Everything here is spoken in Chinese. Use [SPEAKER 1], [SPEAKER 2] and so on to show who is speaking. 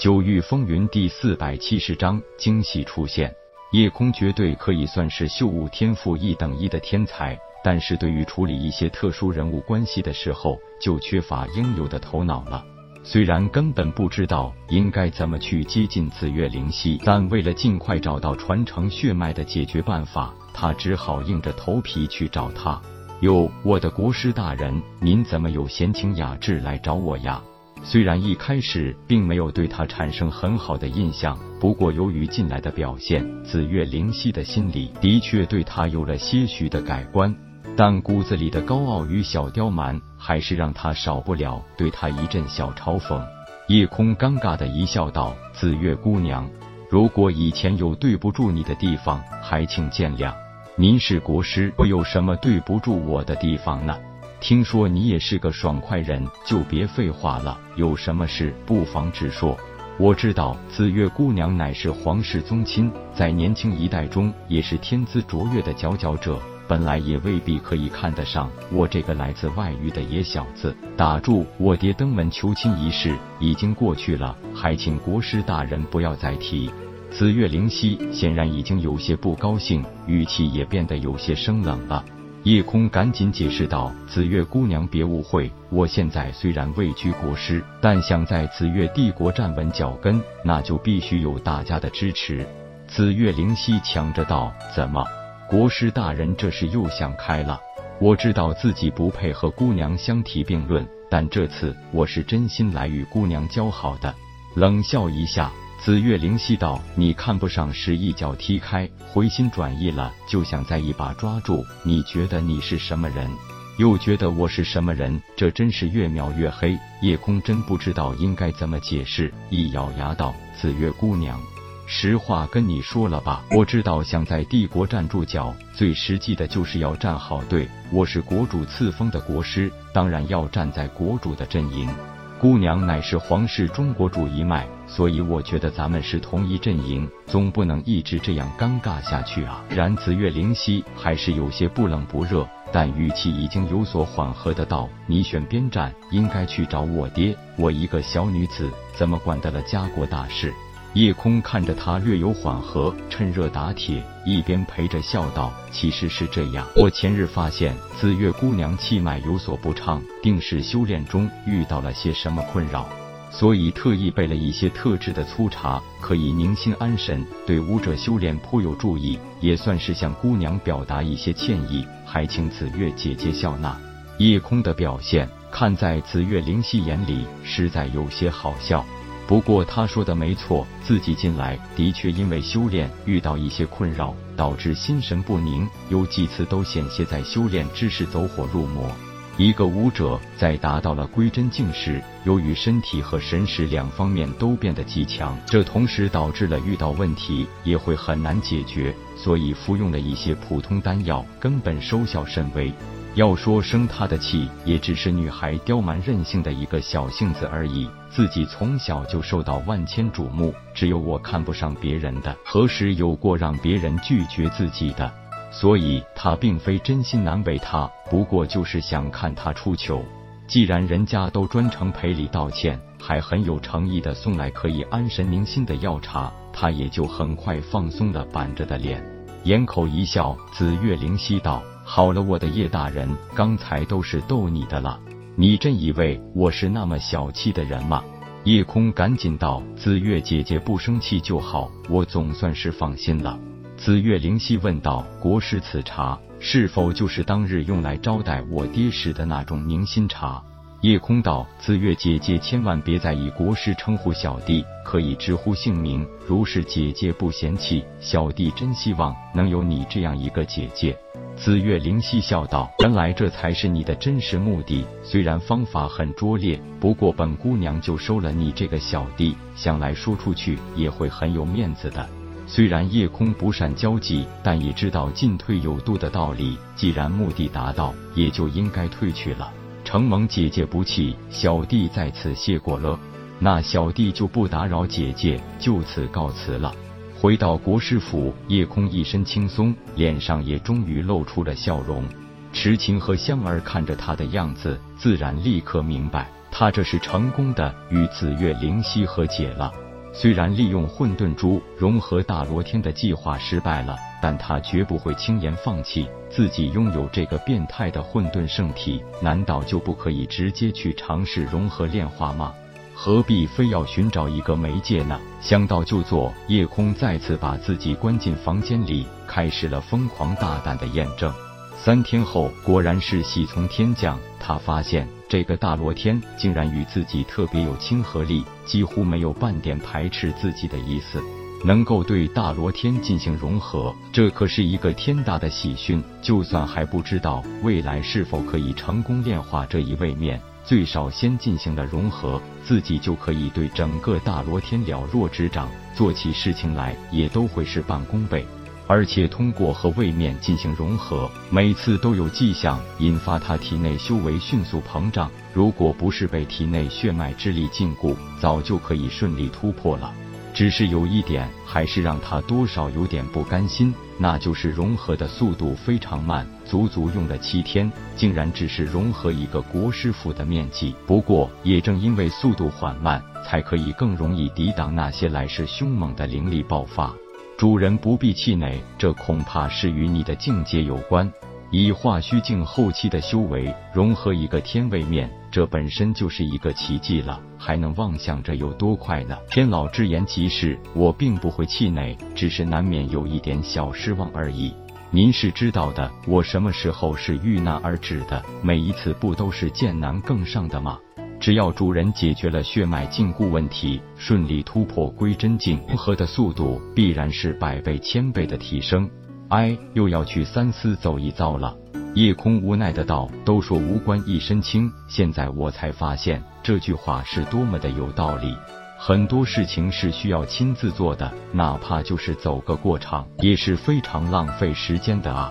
[SPEAKER 1] 九域风云第四百七十章惊喜出现。夜空绝对可以算是秀武天赋一等一的天才，但是对于处理一些特殊人物关系的时候，就缺乏应有的头脑了。虽然根本不知道应该怎么去接近紫月灵犀，但为了尽快找到传承血脉的解决办法，他只好硬着头皮去找他。哟，我的国师大人，您怎么有闲情雅致来找我呀？虽然一开始并没有对他产生很好的印象，不过由于近来的表现，紫月灵犀的心里的确对他有了些许的改观。但骨子里的高傲与小刁蛮，还是让他少不了对他一阵小嘲讽。夜空尴尬的一笑，道：“紫月姑娘，如果以前有对不住你的地方，还请见谅。您是国师，我有什么对不住我的地方呢？”听说你也是个爽快人，就别废话了。有什么事不妨直说。我知道紫月姑娘乃是皇室宗亲，在年轻一代中也是天资卓越的佼佼者，本来也未必可以看得上我这个来自外域的野小子。打住！我爹登门求亲一事已经过去了，还请国师大人不要再提。紫月灵犀显然已经有些不高兴，语气也变得有些生冷了。夜空赶紧解释道：“紫月姑娘，别误会，我现在虽然位居国师，但想在紫月帝国站稳脚跟，那就必须有大家的支持。”紫月灵犀抢着道：“怎么，国师大人这是又想开了？我知道自己不配和姑娘相提并论，但这次我是真心来与姑娘交好的。”冷笑一下。紫月灵犀道：“你看不上是一脚踢开，回心转意了就想再一把抓住。你觉得你是什么人？又觉得我是什么人？这真是越描越黑。”夜空真不知道应该怎么解释，一咬牙道：“紫月姑娘，实话跟你说了吧，我知道想在帝国站住脚，最实际的就是要站好队。我是国主赐封的国师，当然要站在国主的阵营。”姑娘乃是皇室中国主一脉，所以我觉得咱们是同一阵营，总不能一直这样尴尬下去啊。然紫月灵犀还是有些不冷不热，但语气已经有所缓和的道：“你选边站，应该去找我爹。我一个小女子，怎么管得了家国大事？”夜空看着他略有缓和，趁热打铁，一边陪着笑道：“其实是这样，我前日发现紫月姑娘气脉有所不畅，定是修炼中遇到了些什么困扰，所以特意备了一些特制的粗茶，可以宁心安神，对武者修炼颇有助益，也算是向姑娘表达一些歉意，还请紫月姐姐笑纳。”夜空的表现，看在紫月灵犀眼里，实在有些好笑。不过他说的没错，自己近来的确因为修炼遇到一些困扰，导致心神不宁，有几次都险些在修炼之时走火入魔。一个武者在达到了归真境时，由于身体和神识两方面都变得极强，这同时导致了遇到问题也会很难解决，所以服用了一些普通丹药，根本收效甚微。要说生他的气，也只是女孩刁蛮任性的一个小性子而已。自己从小就受到万千瞩目，只有我看不上别人的，何时有过让别人拒绝自己的？所以他并非真心难为他，不过就是想看他出糗。既然人家都专程赔礼道歉，还很有诚意的送来可以安神宁心的药茶，他也就很快放松了板着的脸，掩口一笑。紫月灵犀道。好了，我的叶大人，刚才都是逗你的了。你真以为我是那么小气的人吗？夜空赶紧道：“紫月姐姐不生气就好，我总算是放心了。”紫月灵犀问道：“国师，此茶是否就是当日用来招待我爹时的那种明心茶？”夜空道：“紫月姐姐千万别再以国师称呼小弟，可以直呼姓名。如是姐姐不嫌弃，小弟真希望能有你这样一个姐姐。”紫月灵犀笑道：“原来这才是你的真实目的。虽然方法很拙劣，不过本姑娘就收了你这个小弟，想来说出去也会很有面子的。”虽然夜空不善交际，但也知道进退有度的道理。既然目的达到，也就应该退去了。承蒙姐姐不弃，小弟在此谢过了。那小弟就不打扰姐姐，就此告辞了。回到国师府，夜空一身轻松，脸上也终于露出了笑容。痴情和香儿看着他的样子，自然立刻明白，他这是成功的与紫月灵犀和解了。虽然利用混沌珠融合大罗天的计划失败了，但他绝不会轻言放弃。自己拥有这个变态的混沌圣体，难道就不可以直接去尝试融合炼化吗？何必非要寻找一个媒介呢？想到就做，夜空再次把自己关进房间里，开始了疯狂大胆的验证。三天后，果然是喜从天降。他发现这个大罗天竟然与自己特别有亲和力，几乎没有半点排斥自己的意思。能够对大罗天进行融合，这可是一个天大的喜讯。就算还不知道未来是否可以成功炼化这一位面，最少先进行了融合，自己就可以对整个大罗天了若指掌，做起事情来也都会事半功倍。而且通过和位面进行融合，每次都有迹象引发他体内修为迅速膨胀。如果不是被体内血脉之力禁锢，早就可以顺利突破了。只是有一点，还是让他多少有点不甘心，那就是融合的速度非常慢，足足用了七天，竟然只是融合一个国师府的面积。不过，也正因为速度缓慢，才可以更容易抵挡那些来势凶猛的灵力爆发。主人不必气馁，这恐怕是与你的境界有关。以化虚境后期的修为融合一个天位面，这本身就是一个奇迹了，还能妄想着有多快呢？天老之言极是，我并不会气馁，只是难免有一点小失望而已。您是知道的，我什么时候是遇难而止的？每一次不都是剑难更上的吗？只要主人解决了血脉禁锢问题，顺利突破归真境，融合的速度必然是百倍千倍的提升。哎，又要去三思走一遭了。夜空无奈的道：“都说无官一身轻，现在我才发现这句话是多么的有道理。很多事情是需要亲自做的，哪怕就是走个过场，也是非常浪费时间的啊。”